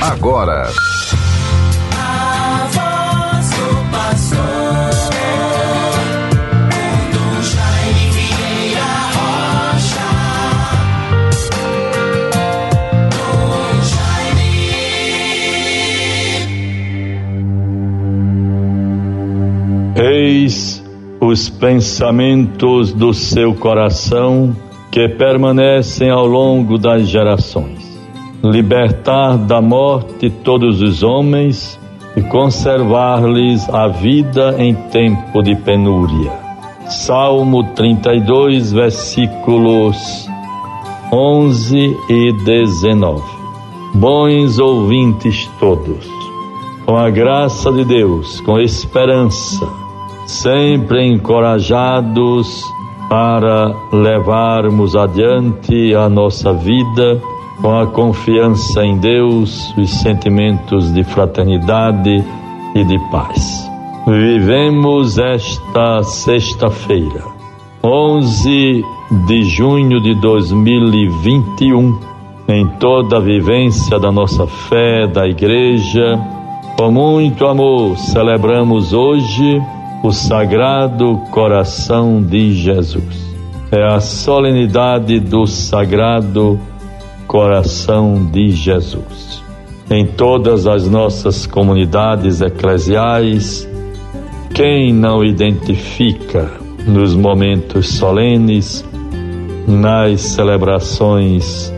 agora. Eis os pensamentos do seu coração que permanecem ao longo das gerações. Libertar da morte todos os homens e conservar-lhes a vida em tempo de penúria. Salmo 32, versículos 11 e 19. Bons ouvintes todos, com a graça de Deus, com esperança, sempre encorajados para levarmos adiante a nossa vida com a confiança em Deus, os sentimentos de fraternidade e de paz. Vivemos esta sexta-feira, 11 de junho de 2021, em toda a vivência da nossa fé, da igreja, com muito amor, celebramos hoje o Sagrado Coração de Jesus. É a solenidade do Sagrado Coração de Jesus. Em todas as nossas comunidades eclesiais, quem não identifica nos momentos solenes, nas celebrações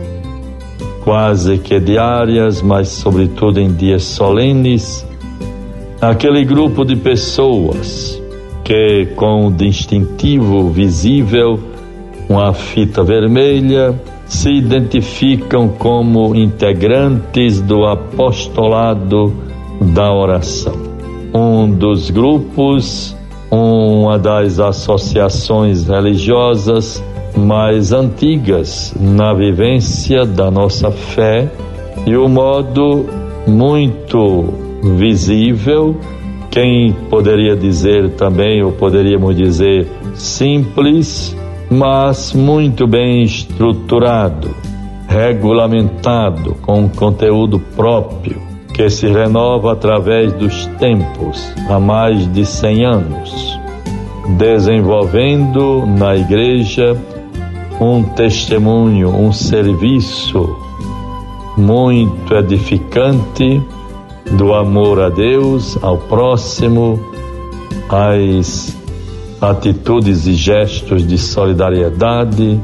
quase que diárias, mas sobretudo em dias solenes, aquele grupo de pessoas que com o distintivo visível, uma fita vermelha, se identificam como integrantes do apostolado da oração. Um dos grupos, uma das associações religiosas mais antigas na vivência da nossa fé e o modo muito visível, quem poderia dizer também, ou poderíamos dizer simples, mas muito bem estruturado, regulamentado, com um conteúdo próprio, que se renova através dos tempos, há mais de 100 anos, desenvolvendo na igreja um testemunho, um serviço muito edificante do amor a Deus, ao próximo, às atitudes e gestos de solidariedade,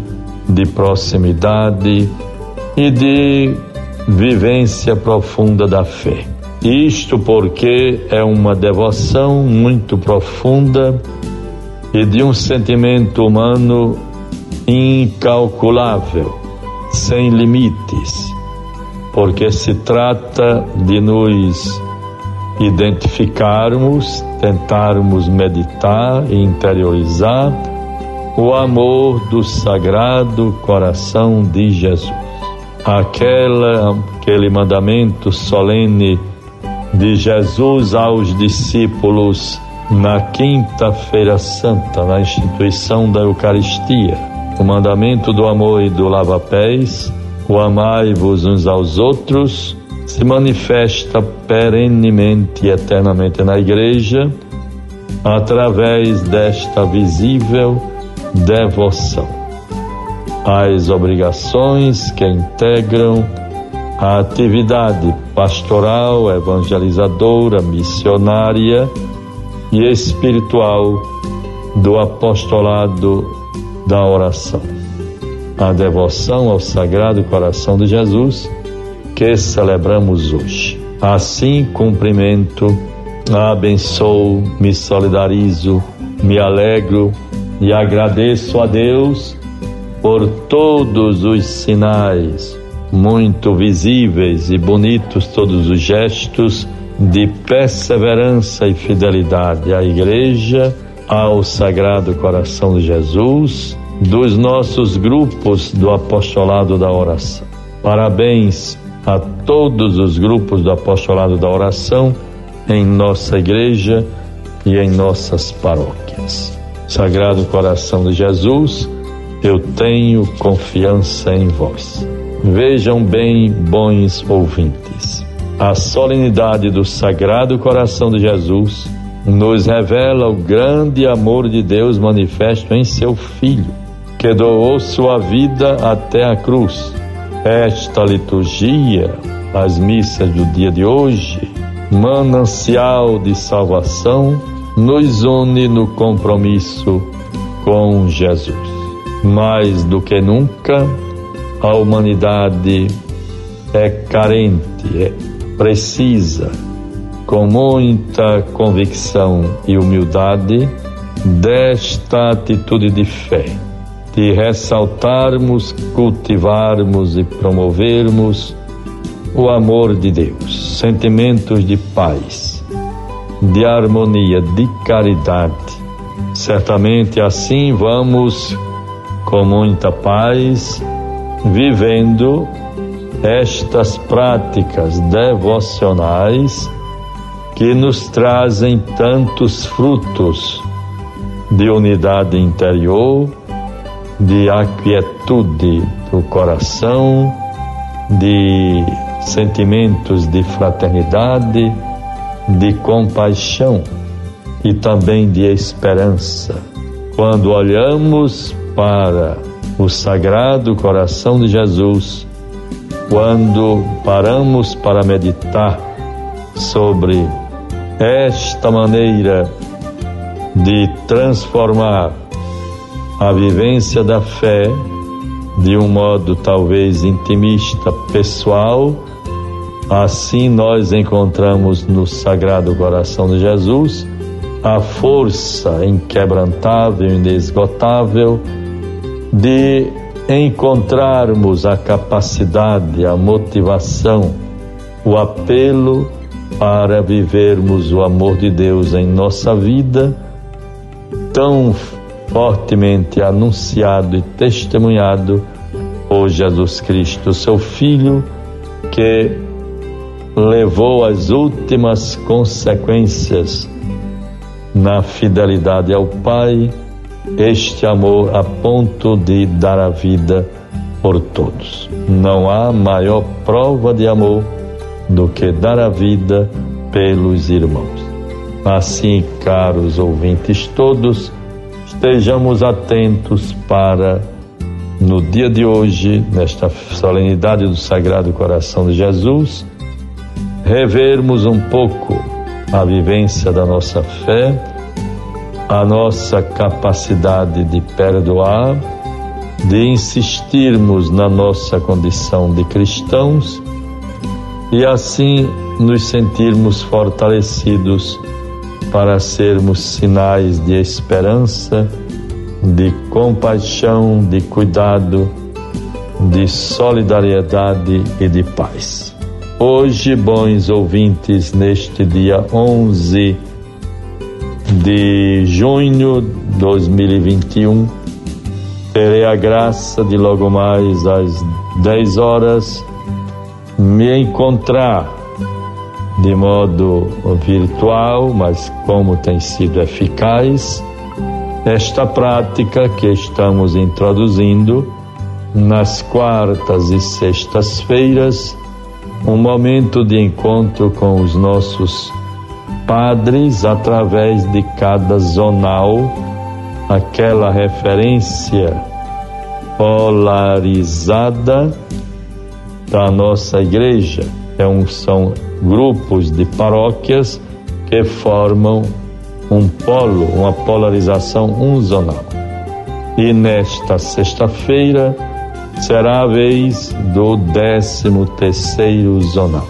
de proximidade e de vivência profunda da fé. Isto porque é uma devoção muito profunda e de um sentimento humano incalculável, sem limites porque se trata de nos identificarmos, tentarmos meditar e interiorizar o amor do Sagrado Coração de Jesus. Aquela, aquele mandamento solene de Jesus aos discípulos na Quinta-feira Santa, na instituição da Eucaristia, o mandamento do amor e do lava-pés o amai-vos uns aos outros se manifesta perenemente e eternamente na Igreja através desta visível devoção. As obrigações que integram a atividade pastoral, evangelizadora, missionária e espiritual do apostolado da oração a devoção ao Sagrado Coração de Jesus que celebramos hoje. Assim cumprimento, abençoo, me solidarizo, me alegro e agradeço a Deus por todos os sinais muito visíveis e bonitos, todos os gestos de perseverança e fidelidade à Igreja, ao Sagrado Coração de Jesus dos nossos grupos do apostolado da oração. Parabéns a todos os grupos do apostolado da oração em nossa igreja e em nossas paróquias. Sagrado coração de Jesus, eu tenho confiança em vós. Vejam bem, bons ouvintes. A solenidade do Sagrado Coração de Jesus nos revela o grande amor de Deus manifesto em seu Filho, que doou sua vida até a cruz. Esta liturgia, as missas do dia de hoje, manancial de salvação, nos une no compromisso com Jesus. Mais do que nunca, a humanidade é carente, é, precisa com muita convicção e humildade desta atitude de fé, de ressaltarmos, cultivarmos e promovermos o amor de Deus, sentimentos de paz, de harmonia, de caridade. Certamente assim vamos, com muita paz, vivendo estas práticas devocionais que nos trazem tantos frutos de unidade interior, de aquietude do coração, de sentimentos de fraternidade, de compaixão e também de esperança. Quando olhamos para o Sagrado Coração de Jesus, quando paramos para meditar sobre esta maneira de transformar a vivência da fé de um modo talvez intimista, pessoal, assim nós encontramos no Sagrado Coração de Jesus a força inquebrantável, inesgotável de encontrarmos a capacidade, a motivação, o apelo para vivermos o amor de Deus em nossa vida, tão fortemente anunciado e testemunhado por Jesus Cristo, seu Filho, que levou as últimas consequências na fidelidade ao Pai, este amor a ponto de dar a vida por todos. Não há maior prova de amor do que dar a vida pelos irmãos. Assim, caros ouvintes todos, estejamos atentos para, no dia de hoje, nesta solenidade do Sagrado Coração de Jesus, revermos um pouco a vivência da nossa fé, a nossa capacidade de perdoar, de insistirmos na nossa condição de cristãos e assim nos sentirmos fortalecidos para sermos sinais de esperança, de compaixão, de cuidado, de solidariedade e de paz. Hoje, bons ouvintes, neste dia 11 de junho de 2021, terei a graça de logo mais às 10 horas me encontrar de modo virtual, mas como tem sido eficaz esta prática que estamos introduzindo nas quartas e sextas-feiras, um momento de encontro com os nossos padres através de cada zonal, aquela referência polarizada da nossa igreja. Um, são grupos de paróquias que formam um polo, uma polarização unzonal. E nesta sexta-feira será a vez do 13 terceiro zonal.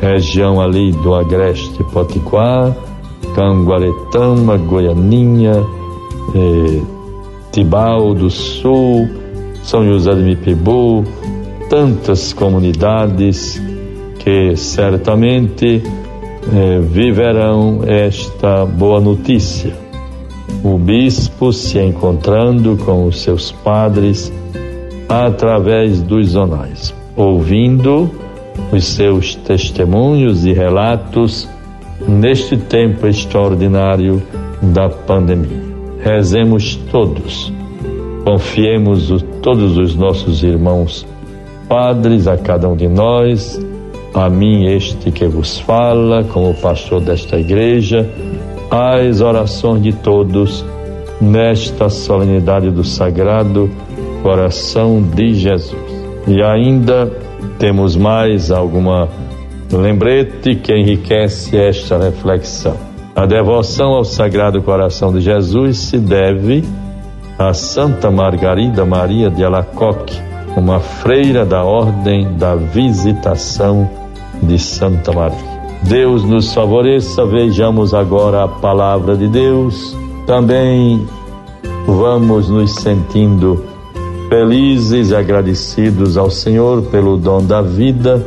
Região ali do Agreste Potiguar, Canguaretama, Goianinha, eh, Tibau do Sul, São José de Mipibu, tantas comunidades que certamente eh, viverão esta boa notícia. O bispo se encontrando com os seus padres através dos zonais, ouvindo os seus testemunhos e relatos neste tempo extraordinário da pandemia. Rezemos todos, confiemos todos os nossos irmãos padres, a cada um de nós, a mim este que vos fala, como pastor desta igreja, as orações de todos nesta solenidade do Sagrado Coração de Jesus. E ainda temos mais alguma lembrete que enriquece esta reflexão. A devoção ao Sagrado Coração de Jesus se deve a Santa Margarida Maria de Alacoque, uma freira da Ordem da Visitação de Santa Maria. Deus nos favoreça, vejamos agora a palavra de Deus. Também vamos nos sentindo felizes e agradecidos ao Senhor pelo dom da vida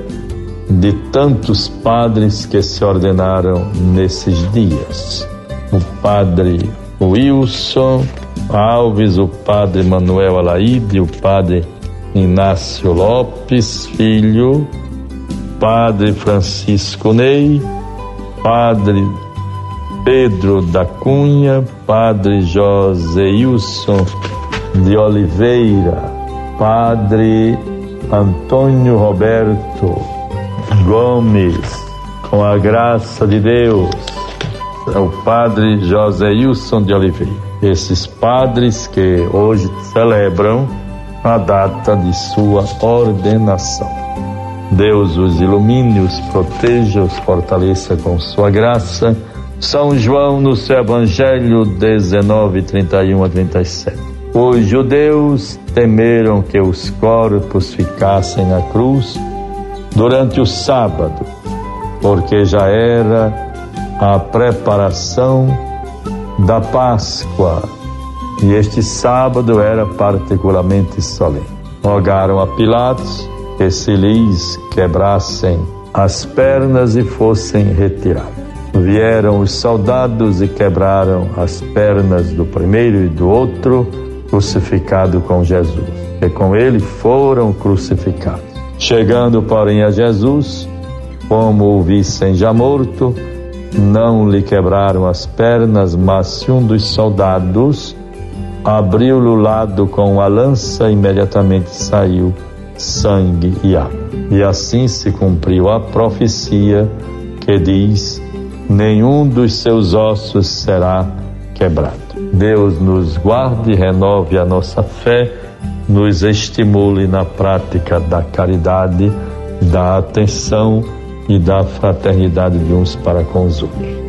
de tantos padres que se ordenaram nesses dias. O padre Wilson Alves, o padre Manuel Alaide, o padre Inácio Lopes Filho, padre Francisco Ney, padre Pedro da Cunha, padre Joseilson de Oliveira, padre Antônio Roberto Gomes, com a graça de Deus, é o padre José Wilson de Oliveira. Esses padres que hoje celebram a data de sua ordenação. Deus os ilumine, os proteja, os fortaleça com sua graça. São João no seu Evangelho 19, 31 a 37. Os judeus temeram que os corpos ficassem na cruz durante o sábado, porque já era a preparação da Páscoa e este sábado era particularmente solene. Rogaram a Pilatos que se lhes quebrassem as pernas e fossem retirados. Vieram os soldados e quebraram as pernas do primeiro e do outro crucificado com Jesus, e com ele foram crucificados. Chegando, porém, a Jesus, como o vissem já morto, não lhe quebraram as pernas, mas se um dos soldados abriu-lhe o lado com a lança, imediatamente saiu sangue e água. E assim se cumpriu a profecia que diz: nenhum dos seus ossos será quebrado. Deus nos guarde e renove a nossa fé nos estimule na prática da caridade, da atenção e da fraternidade de uns para com os outros.